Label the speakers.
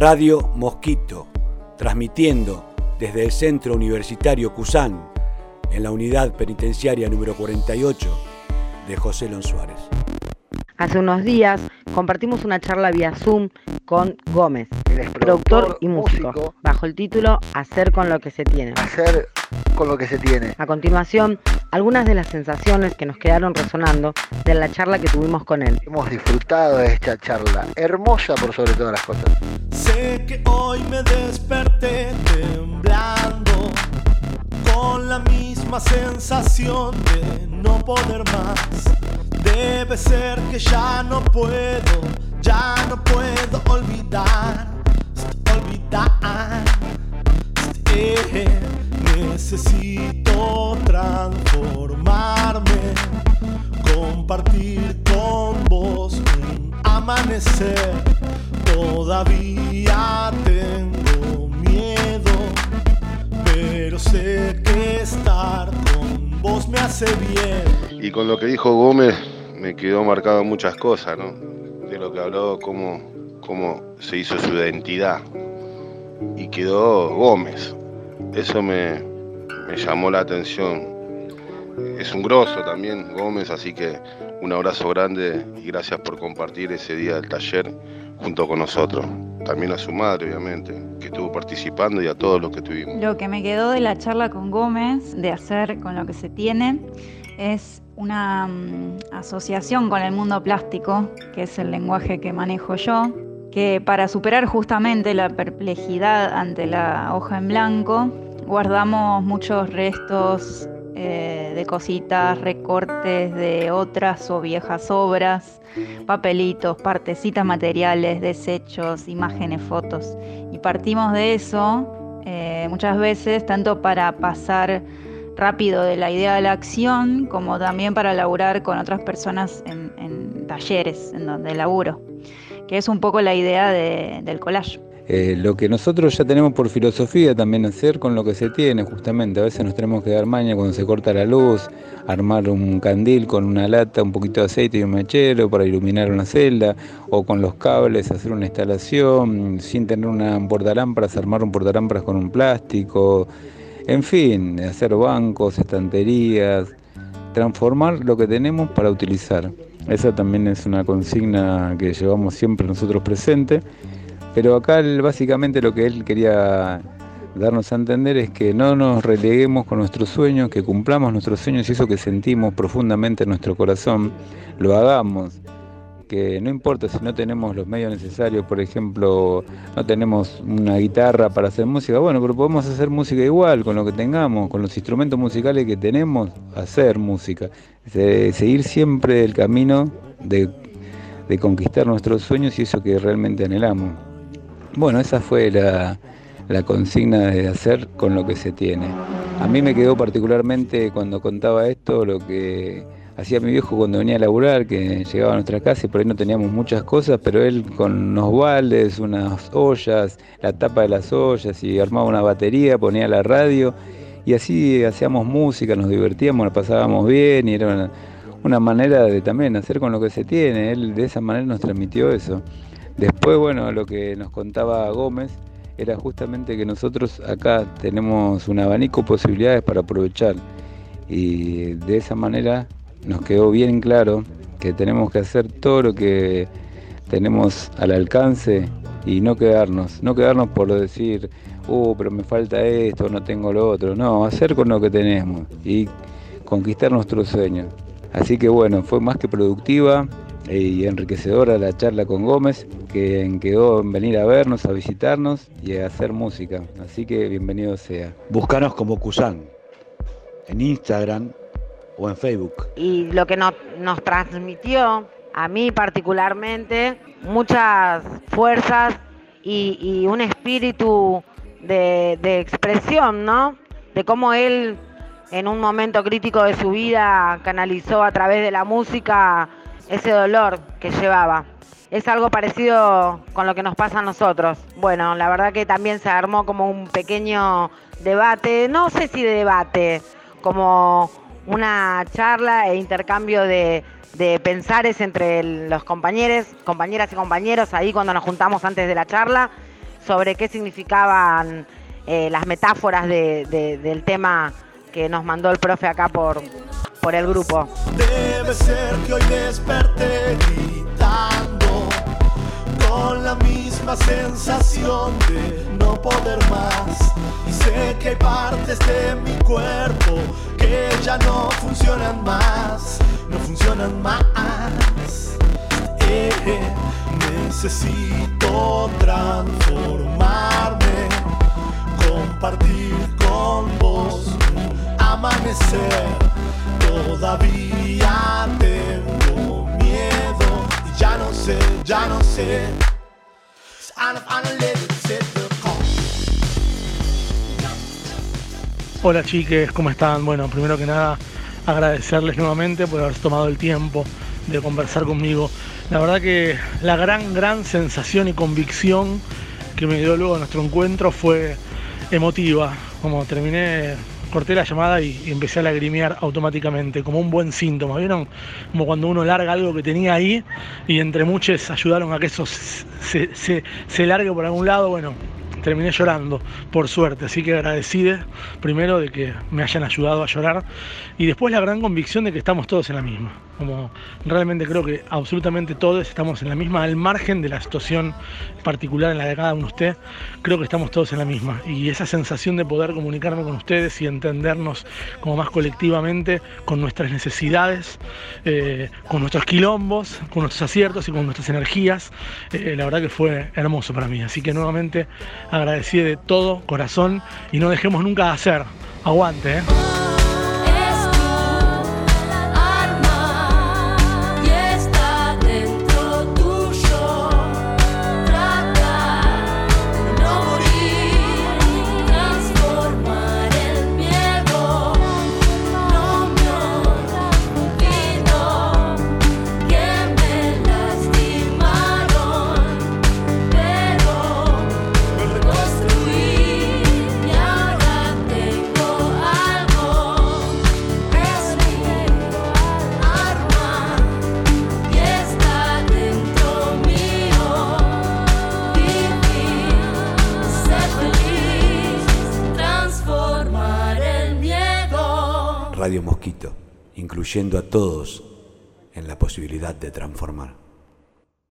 Speaker 1: Radio Mosquito, transmitiendo desde el Centro Universitario Cusán, en la unidad penitenciaria número 48 de José Lon Suárez.
Speaker 2: Hace unos días compartimos una charla vía Zoom con Gómez, productor, y músico, bajo el título Hacer con lo que se tiene.
Speaker 3: Hacer con lo que se tiene.
Speaker 2: A continuación, algunas de las sensaciones que nos quedaron resonando de la charla que tuvimos con él.
Speaker 3: Hemos disfrutado de esta charla, hermosa por sobre todas las cosas.
Speaker 4: Sé que hoy me desperté temblando con la misma sensación de no poder más Debe ser que ya no puedo, ya no puedo olvidar, olvidar. Necesito transformarme, compartir con vos un amanecer. Todavía tengo miedo, pero sé que estar con vos me hace bien.
Speaker 5: Y con lo que dijo Gómez, me quedó marcado muchas cosas, ¿no? De lo que habló, cómo, cómo se hizo su identidad. Y quedó Gómez. Eso me, llamó la atención. Es un grosso también, Gómez, así que un abrazo grande y gracias por compartir ese día del taller junto con nosotros. También a su madre, obviamente, que estuvo participando y a todos los que tuvimos.
Speaker 6: Lo que me quedó de la charla con Gómez, de hacer con lo que se tiene, es una mm, asociación con el mundo plástico, que es el lenguaje que manejo yo, que para superar justamente la perplejidad ante la hoja en blanco, guardamos muchos restos eh, de cositas, recortes de otras o viejas obras, papelitos, partecitas materiales, desechos, imágenes, fotos. Y partimos de eso eh, muchas veces, tanto para pasar rápido de la idea de la acción, como también para laburar con otras personas en, talleres, en donde laburo, que es un poco la idea del collage.
Speaker 7: Eh, lo que nosotros ya tenemos por filosofía también hacer con lo que se tiene, justamente. A veces nos tenemos que dar maña cuando se corta la luz, armar un candil con una lata, un poquito de aceite y un mechero para iluminar una celda, o con los cables hacer una instalación, sin tener una portalámparas, armar un portalámparas con un plástico, en fin, hacer bancos, estanterías, transformar lo que tenemos para utilizar. Esa también es una consigna que llevamos siempre nosotros presente, pero acá básicamente lo que él quería darnos a entender es que no nos releguemos con nuestros sueños, que cumplamos nuestros sueños y eso que sentimos profundamente en nuestro corazón, lo hagamos que no importa si no tenemos los medios necesarios, por ejemplo, no tenemos una guitarra para hacer música, bueno, pero podemos hacer música igual, con lo que tengamos, con los instrumentos musicales que tenemos, hacer música. seguir siempre el camino de, conquistar nuestros sueños y eso que realmente anhelamos. Bueno, esa fue la, la consigna de hacer con lo que se tiene. A mí me quedó particularmente cuando contaba esto lo que hacía mi viejo cuando venía a laburar, que llegaba a nuestra casa y por ahí no teníamos muchas cosas, pero él con unos baldes, unas ollas, la tapa de las ollas y armaba una batería, ponía la radio y así hacíamos música, nos divertíamos, la pasábamos bien y era una, manera de también hacer con lo que se tiene, él de esa manera nos transmitió eso. Después, bueno, lo que nos contaba Gómez era justamente que nosotros acá tenemos un abanico de posibilidades para aprovechar. Y de esa manera nos quedó bien claro que tenemos que hacer todo lo que tenemos al alcance y no quedarnos, no quedarnos por decir, uh, pero me falta esto, no tengo lo otro, no, hacer con lo que tenemos y conquistar nuestros sueños. Así que bueno, fue más que productiva y enriquecedora la charla con Gómez, que quedó en venir a vernos, a visitarnos y a hacer música. Así que bienvenido sea.
Speaker 1: Búscanos como Cusán en Instagram, o en Facebook.
Speaker 2: Y lo que nos, transmitió, a mí particularmente, muchas fuerzas y, un espíritu de, de, expresión, ¿no? De cómo él en un momento crítico de su vida canalizó a través de la música ese dolor que llevaba. Es algo parecido con lo que nos pasa a nosotros. Bueno, la verdad que también se armó como un pequeño debate, no sé si de debate, como una charla e intercambio de, pensares entre los compañeros, compañeras y compañeros ahí cuando nos juntamos antes de la charla. sobre qué significaban eh, las metáforas del tema que nos mandó el profe acá por, por el grupo.
Speaker 4: Debe ser que hoy desperté gritando con la misma sensación de no poder más. Y sé que hay partes de mi cuerpo que ya no funcionan más, no funcionan más. Eh, necesito transformarme, compartir con vos amanecer. Todavía tengo miedo y ya no sé, ya no sé.
Speaker 8: Hola chiques, ¿cómo están? Bueno, primero que nada agradecerles nuevamente por haber tomado el tiempo de conversar conmigo. La verdad que la gran, gran sensación y convicción que me dio luego nuestro encuentro fue emotiva. Como terminé corté la llamada y, empecé a lagrimear automáticamente, como un buen síntoma. ¿Vieron? Como cuando uno larga algo que tenía ahí y entre muchos ayudaron a que eso se, se largue por algún lado. Bueno, terminé llorando, por suerte. Así que agradecida primero de que me hayan ayudado a llorar y después la gran convicción de que estamos todos en la misma. Como realmente creo que absolutamente todos estamos en la misma, al margen de la situación particular en la de cada uno de usted, creo que estamos todos en la misma. Y esa sensación de poder comunicarme con ustedes y entendernos como más colectivamente con nuestras necesidades, eh, con nuestros quilombos, con nuestros aciertos y con nuestras energías, eh, la verdad que fue hermoso para mí. Así que nuevamente agradecido de todo corazón y no dejemos nunca de hacer. Aguante, ¿eh?
Speaker 1: Radio Mosquito, incluyendo a todos en la posibilidad de transformar.